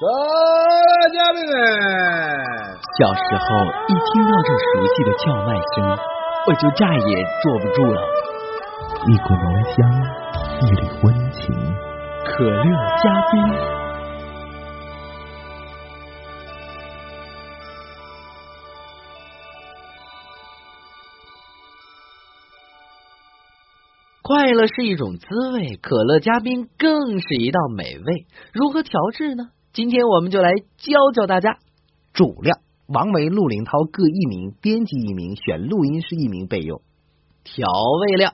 各位嘉宾们，小时候一听到这熟悉的叫卖声，我就再也坐不住了。一股浓香，一缕温情，可乐加冰。快乐是一种滋味，可乐加冰更是一道美味。如何调制呢？今天我们就来教教大家。主料：王维、陆林涛各一名，编辑一名，选录音师一名备用。调味料：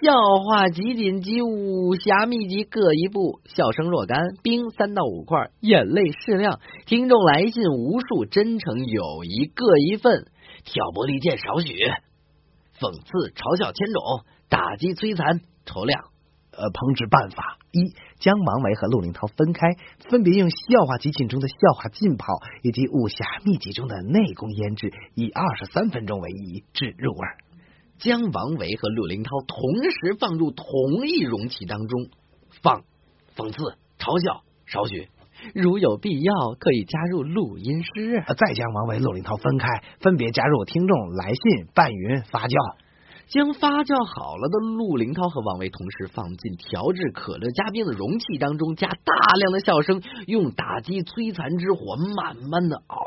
笑话集锦及武侠秘籍各一部，笑声若干，冰三到五块，眼泪适量。听众来信无数，真诚友谊各一份。挑拨离间少许，讽刺嘲笑千种。打击摧残，筹量。呃，烹制办法：一、将王维和陆林涛分开，分别用笑话集锦中的笑话浸泡，以及武侠秘籍中的内功腌制，以二十三分钟为宜，至入味。将王维和陆林涛同时放入同一容器当中，放讽刺嘲笑少许，如有必要，可以加入录音师。再将王维、陆林涛分开，分别加入听众来信、拌匀、发酵。将发酵好了的陆林涛和王维同时放进调制可乐加冰的容器当中，加大量的笑声，用打击摧残之火慢慢的熬。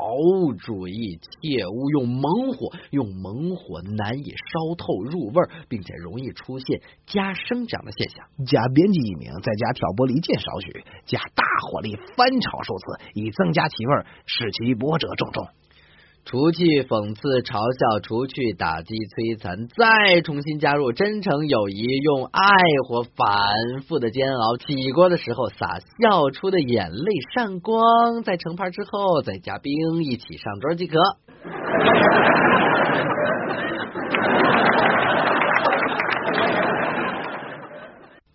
注意，切勿用猛火，用猛火难以烧透入味，并且容易出现加生长的现象。加编辑一名，再加挑拨离间少许，加大火力翻炒数次，以增加其味，使其波折重重。除去讽刺、嘲笑，除去打击、摧残，再重新加入真诚、友谊，用爱火反复的煎熬。起锅的时候撒笑出的眼泪上光，在盛盘之后再加冰，一起上桌即可。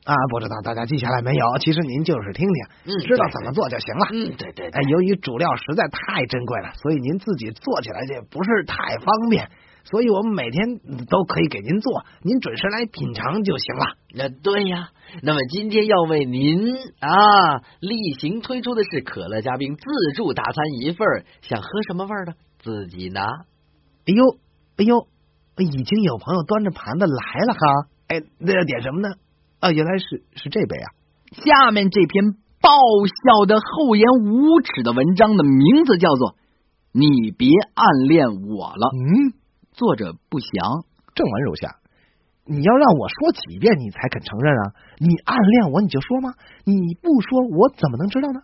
啊，不知道大家记下来没有？其实您就是听听，嗯，知道怎么做就行了。嗯，对对。哎，由于主料实在太珍贵了，所以您自己做起来这不是太方便，所以我们每天都可以给您做，您准时来品尝就行了。那对呀。那么今天要为您啊例行推出的是可乐加冰自助大餐一份，想喝什么味的自己拿。哎呦，哎呦，已经有朋友端着盘子来了哈。哎，那要点什么呢？啊，原来是是这杯啊！下面这篇爆笑的厚颜无耻的文章的名字叫做《你别暗恋我了》。嗯，作者不详。正文如下：你要让我说几遍你才肯承认啊？你暗恋我你就说吗？你不说我怎么能知道呢？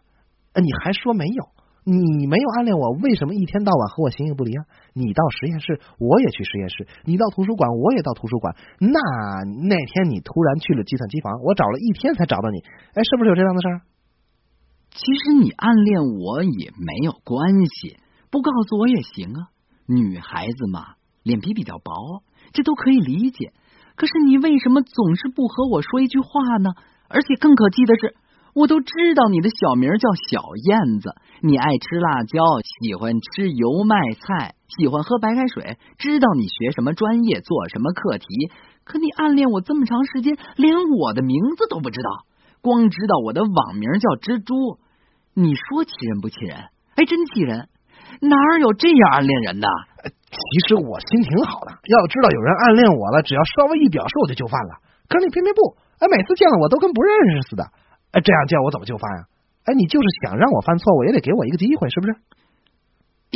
你还说没有？你没有暗恋我，为什么一天到晚和我形影不离啊？你到实验室，我也去实验室；你到图书馆，我也到图书馆。那那天你突然去了计算机房，我找了一天才找到你。哎，是不是有这样的事儿？其实你暗恋我也没有关系，不告诉我也行啊。女孩子嘛，脸皮比较薄，这都可以理解。可是你为什么总是不和我说一句话呢？而且更可气的是。我都知道你的小名叫小燕子，你爱吃辣椒，喜欢吃油麦菜，喜欢喝白开水。知道你学什么专业，做什么课题。可你暗恋我这么长时间，连我的名字都不知道，光知道我的网名叫蜘蛛。你说气人不气人？哎，真气人！哪有这样暗恋人的？其实我心挺好的，要知道有人暗恋我了，只要稍微一表示，我就就范了。可你偏偏不，哎，每次见了我都跟不认识似的。哎，这样叫我怎么就范呀？哎，你就是想让我犯错误，也得给我一个机会，是不是？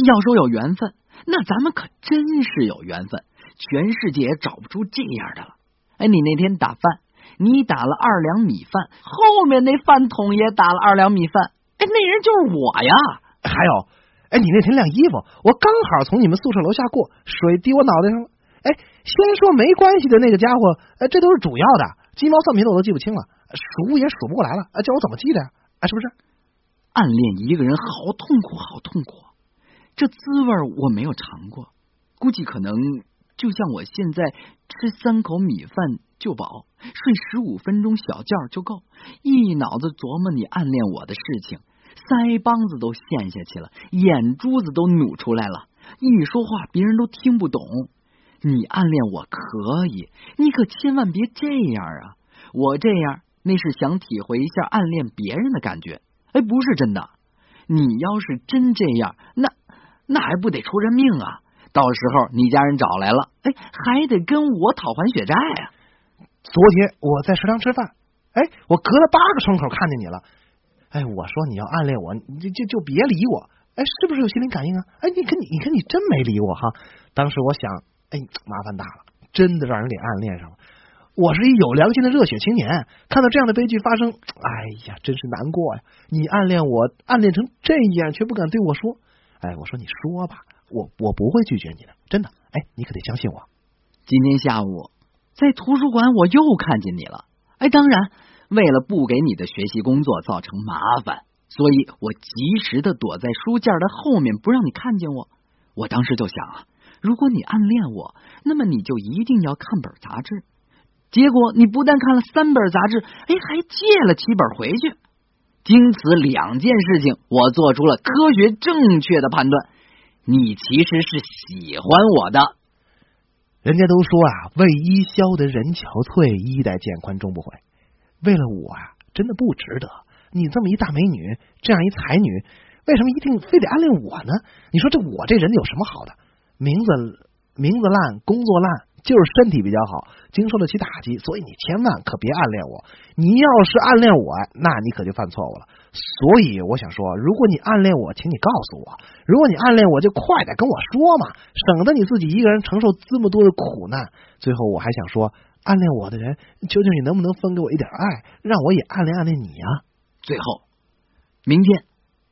要说有缘分，那咱们可真是有缘分，全世界也找不出这样的了。哎，你那天打饭，你打了二两米饭，后面那饭桶也打了二两米饭，哎，那人就是我呀。还有，哎，你那天晾衣服，我刚好从你们宿舍楼下过，水滴我脑袋上了。哎，先说没关系的那个家伙，哎，这都是主要的，鸡毛蒜皮的我都记不清了，数也数不过来了，叫我怎么记的呀？啊，是不是？暗恋一个人好痛苦，好痛苦，这滋味我没有尝过，估计可能就像我现在吃三口米饭就饱，睡十五分钟小觉就够，一脑子琢磨你暗恋我的事情，腮帮子都陷下去了，眼珠子都努出来了，一说话别人都听不懂。你暗恋我可以，你可千万别这样啊！我这样那是想体会一下暗恋别人的感觉，哎，不是真的。你要是真这样，那那还不得出人命啊！到时候你家人找来了，哎，还得跟我讨还血债啊！昨天我在食堂吃饭，哎，我隔了八个窗口看见你了，哎，我说你要暗恋我，你就就就别理我，哎，是不是有心灵感应啊？哎，你看你，你看你真没理我哈！当时我想。哎，麻烦大了，真的让人给暗恋上了。我是一有良心的热血青年，看到这样的悲剧发生，哎呀，真是难过呀！你暗恋我，暗恋成这样，却不敢对我说。哎，我说你说吧，我我不会拒绝你的，真的。哎，你可得相信我。今天下午在图书馆，我又看见你了。哎，当然，为了不给你的学习工作造成麻烦，所以我及时的躲在书架的后面，不让你看见我。我当时就想啊。如果你暗恋我，那么你就一定要看本杂志。结果你不但看了三本杂志，哎，还借了七本回去。经此两件事情，我做出了科学正确的判断：你其实是喜欢我的。人家都说啊，为伊消得人憔悴，衣带渐宽终不悔。为了我啊，真的不值得。你这么一大美女，这样一才女，为什么一定非得暗恋我呢？你说这我这人有什么好的？名字名字烂，工作烂，就是身体比较好，经受得起打击，所以你千万可别暗恋我。你要是暗恋我，那你可就犯错误了。所以我想说，如果你暗恋我，请你告诉我；如果你暗恋我，就快点跟我说嘛，省得你自己一个人承受这么多的苦难。最后我还想说，暗恋我的人，求求你能不能分给我一点爱，让我也暗恋暗恋你啊？最后，明天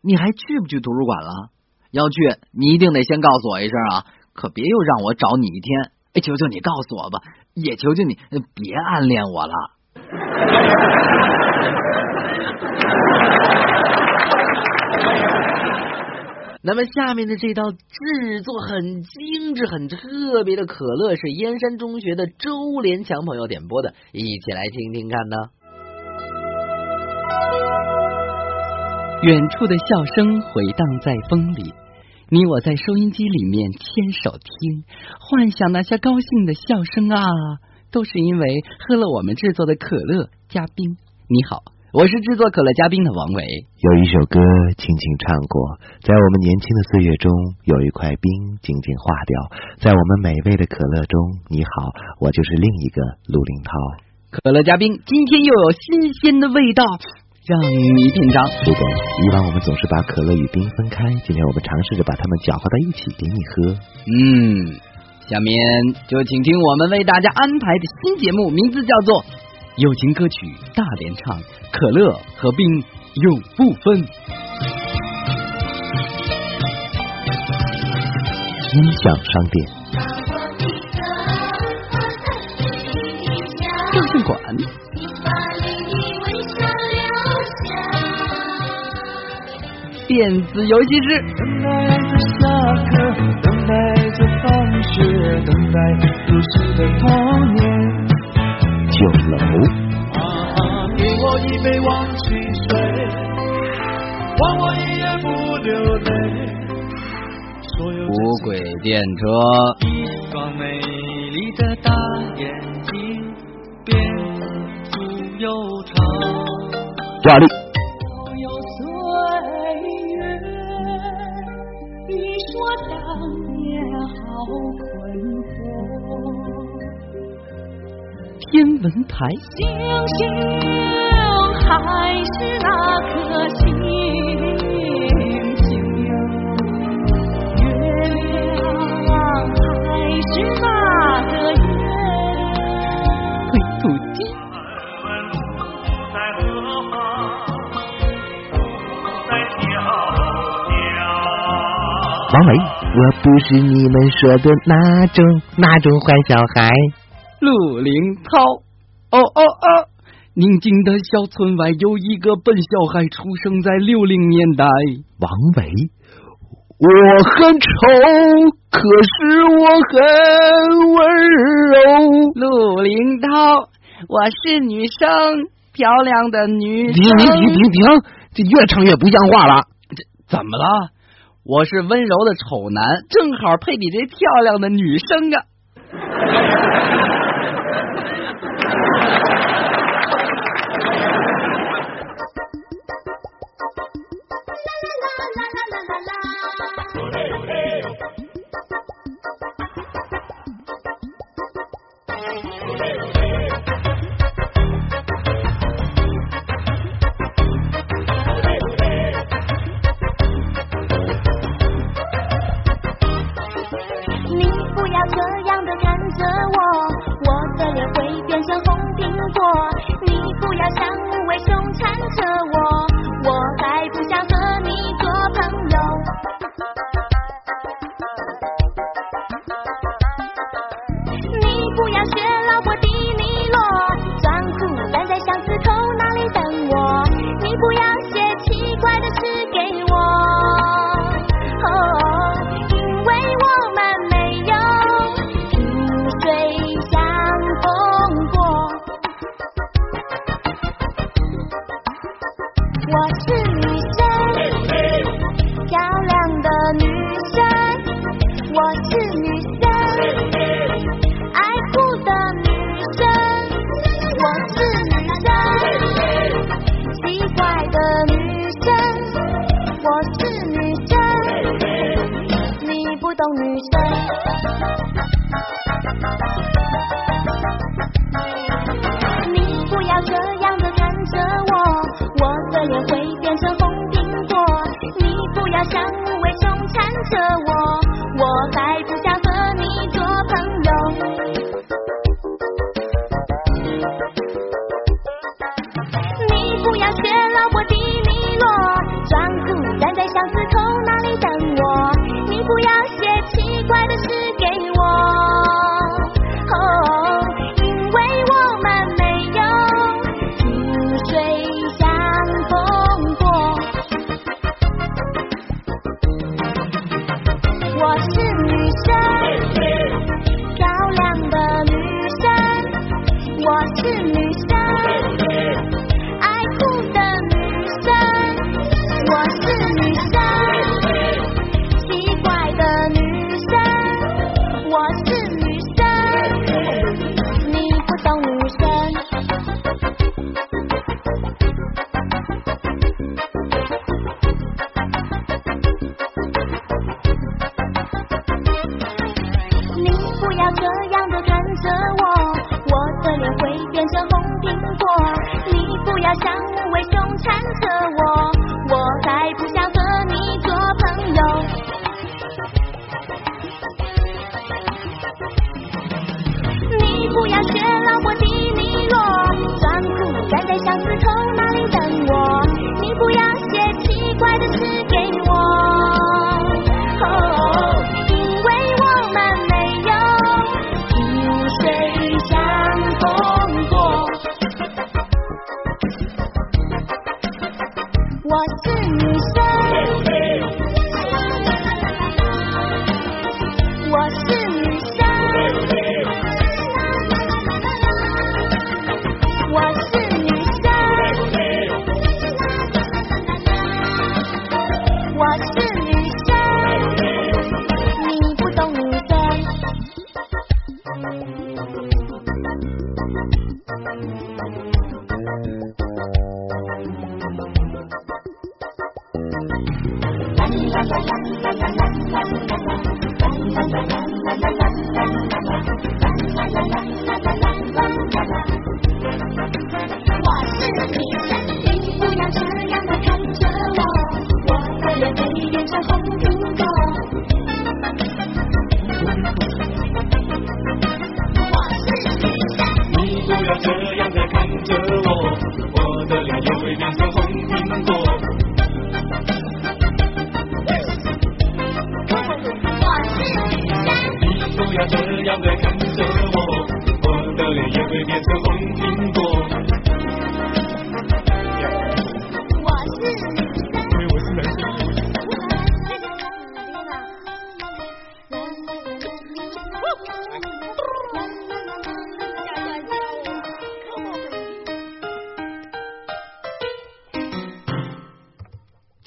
你还去不去图书馆了？要去，你一定得先告诉我一声啊！可别又让我找你一天，哎，求求你告诉我吧，也求求你别暗恋我了。那么下面的这道制作很精致、很特别的可乐是燕山中学的周连强朋友点播的，一起来听听看呢。远处的笑声回荡在风里。你我在收音机里面牵手听，幻想那些高兴的笑声啊，都是因为喝了我们制作的可乐嘉宾。你好，我是制作可乐嘉宾的王维。有一首歌轻轻唱过，在我们年轻的岁月中，有一块冰静静化掉，在我们美味的可乐中。你好，我就是另一个陆林涛。可乐嘉宾，今天又有新鲜的味道。让你品尝。对的，以往我们总是把可乐与冰分开，今天我们尝试着把它们搅和到一起给你喝。嗯，下面就请听我们为大家安排的新节目，名字叫做《友情歌曲大联唱》，可乐和冰永不分。音响商店。照相馆。电子游戏室。等待着下课，等待着放学，等待如昔的童年。酒楼。啊，给我一杯忘情水，换我一夜不流泪。无轨电车。一双美丽的大眼睛，变足又长。压力。天文台。星星还是那颗星星，月亮还是那个月。回土地。老魏，我不是你们说的那种那种坏小孩。陆林涛。哦哦哦！宁静的小村外有一个笨小孩，出生在六零年代。王维，我很丑，可是我很温柔。陆林涛，我是女生，漂亮的女生。停停停停停！这越唱越不像话了。这怎么了？我是温柔的丑男，正好配你这漂亮的女生啊。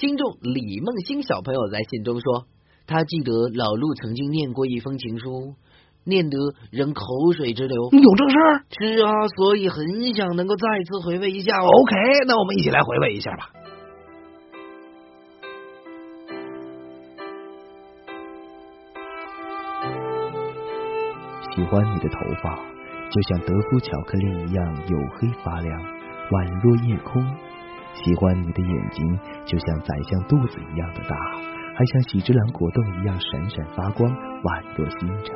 听众李梦欣小朋友在信中说，他记得老陆曾经念过一封情书，念得人口水直流。有这事儿是啊，所以很想能够再次回味一下哦。？OK，那我们一起来回味一下吧。喜欢你的头发，就像德芙巧克力一样黝黑发亮，宛若夜空。喜欢你的眼睛，就像宰相肚子一样的大，还像喜之郎果冻一样闪闪发光，宛若星辰。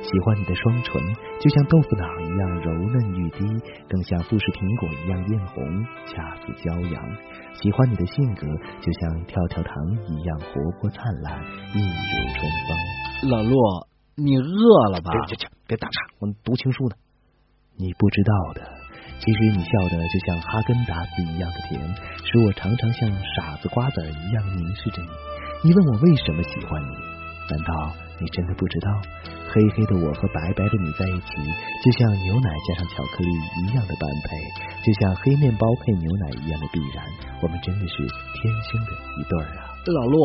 喜欢你的双唇，就像豆腐脑一样柔嫩欲滴，更像富士苹果一样艳红，恰似骄阳。喜欢你的性格，就像跳跳糖一样活泼灿烂，一如春风。老陆，你饿了吧？别别别打岔，我读情书呢。你不知道的，其实你笑的就像哈根达斯一样的甜，使我常常像傻子瓜子儿一样凝视着你。你问我为什么喜欢你？难道你真的不知道？黑黑的我和白白的你在一起，就像牛奶加上巧克力一样的般配，就像黑面包配牛奶一样的必然。我们真的是天生的一对儿啊！老陆，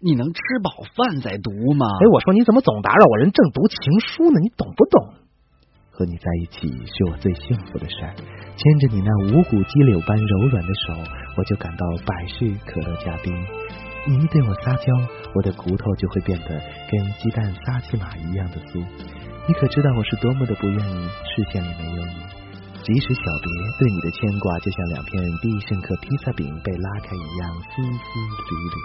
你能吃饱饭再读吗？哎，我说你怎么总打扰我？人正读情书呢，你懂不懂？和你在一起是我最幸福的事儿，牵着你那五谷鸡柳般柔软的手，我就感到百事可乐加冰。你一对我撒娇，我的骨头就会变得跟鸡蛋撒起码一样的酥。你可知道我是多么的不愿意视线里没有你？即使小别，对你的牵挂就像两片必胜客披萨饼被拉开一样丝丝缕缕。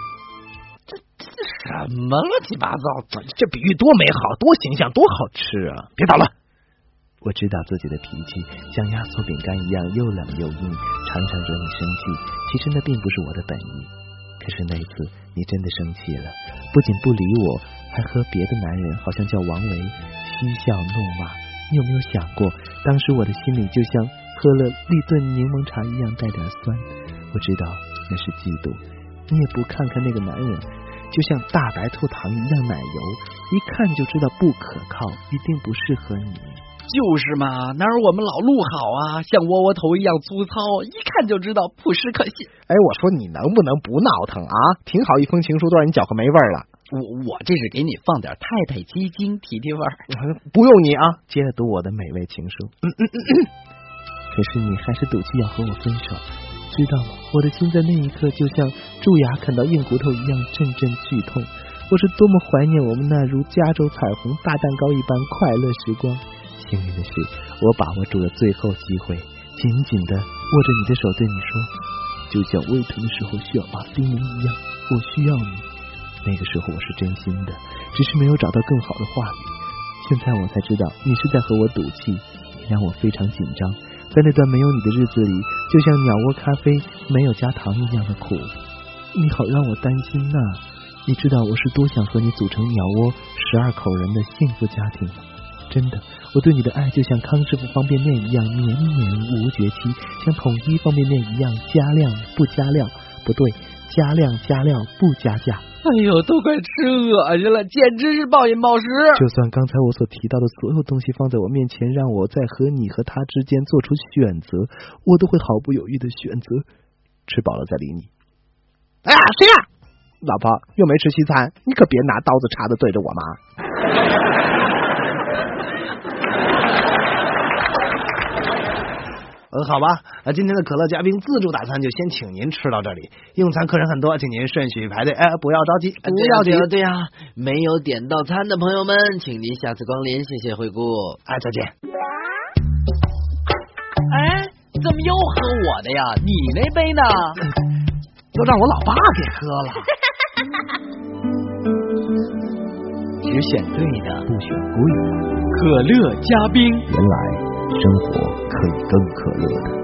这这什么乱七八糟？这比喻多美好，多形象，多好吃啊！别捣乱。我知道自己的脾气像压缩饼干一样又冷又硬，常常惹你生气。其实那并不是我的本意。可是那次你真的生气了，不仅不理我，还和别的男人，好像叫王维，嬉笑怒骂。你有没有想过，当时我的心里就像喝了立顿柠檬茶一样带点酸？我知道那是嫉妒。你也不看看那个男人，就像大白兔糖一样奶油，一看就知道不可靠，一定不适合你。就是嘛，哪有我们老陆好啊？像窝窝头一样粗糙，一看就知道朴实可信。哎，我说你能不能不闹腾啊？挺好一封情书，都让你搅和没味儿了。我我这是给你放点太太鸡精提提味儿。不用你啊，接着读我的美味情书。嗯嗯嗯嗯。可是你还是赌气要和我分手，知道吗？我的心在那一刻就像蛀牙啃到硬骨头一样阵阵剧痛。我是多么怀念我们那如加州彩虹大蛋糕一般快乐时光。幸运的是，我把握住了最后机会，紧紧的握着你的手，对你说，就像胃疼的时候需要马丁尼一样，我需要你。那个时候我是真心的，只是没有找到更好的话语。现在我才知道，你是在和我赌气，你让我非常紧张。在那段没有你的日子里，就像鸟窝咖啡没有加糖一样的苦。你好让我担心呐、你知道我是多想和你组成鸟窝十二口人的幸福家庭？真的，我对你的爱就像康师傅方便面一样绵绵无绝期，像统一方便面一样加量不加量，不对，加量加量不加价。哎呦，都快吃恶心了，简直是暴饮暴食。就算刚才我所提到的所有东西放在我面前，让我在和你和他之间做出选择，我都会毫不犹豫的选择吃饱了再理你。哎呀，谁呀？老婆又没吃西餐，你可别拿刀子叉子对着我妈。呃，好吧，那今天的可乐嘉宾自助大餐就先请您吃到这里。用餐客人很多，请您顺序排队，哎，不要着急，不要急对呀。没有点到餐的朋友们，请您下次光临，谢谢惠顾。哎，再见。哎，怎么又喝我的呀？你那杯呢？都让我老爸给喝了。只选对的，不选贵的，可乐嘉宾。原来生活可以更可乐的。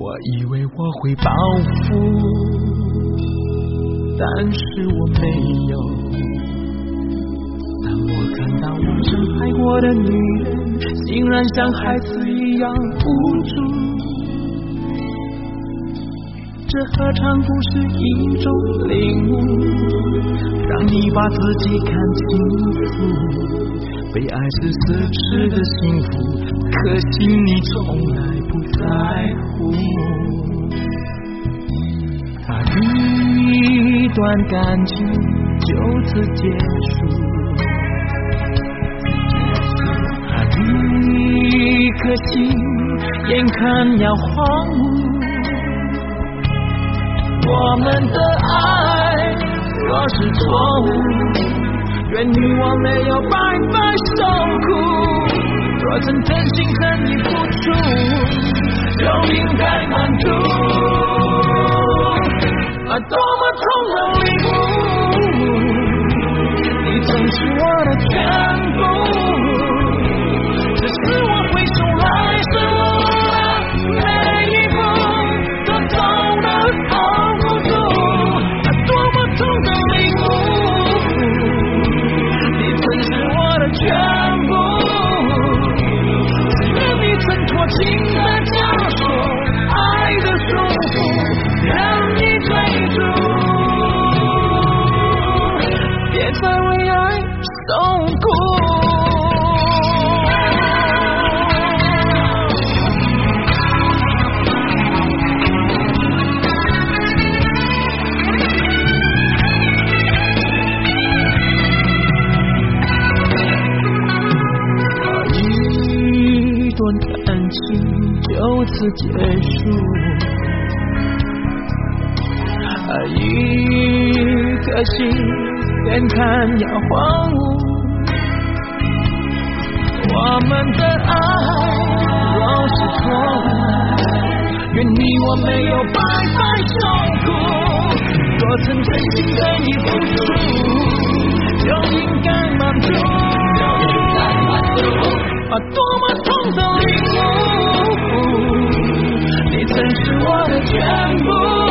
我以为我会报复，但是我没有。当我看到我深爱过的女人，竟然像孩子一样无助。这何尝不是一种领悟，让你把自己看清楚。被爱是奢侈的幸福，可惜你从来不在乎。啊，一段感情就此结束，一颗心眼看要荒芜。我们的爱若是错误，愿你我没有白白受苦。若曾真心真意付出，就应该满足。啊，多就结束，爱，一颗心眼看要荒芜。我们的爱若是错误，愿你我没有白白受苦。若曾真心对你付出，就应该满足。啊，多么痛的领悟，曾是我的全部。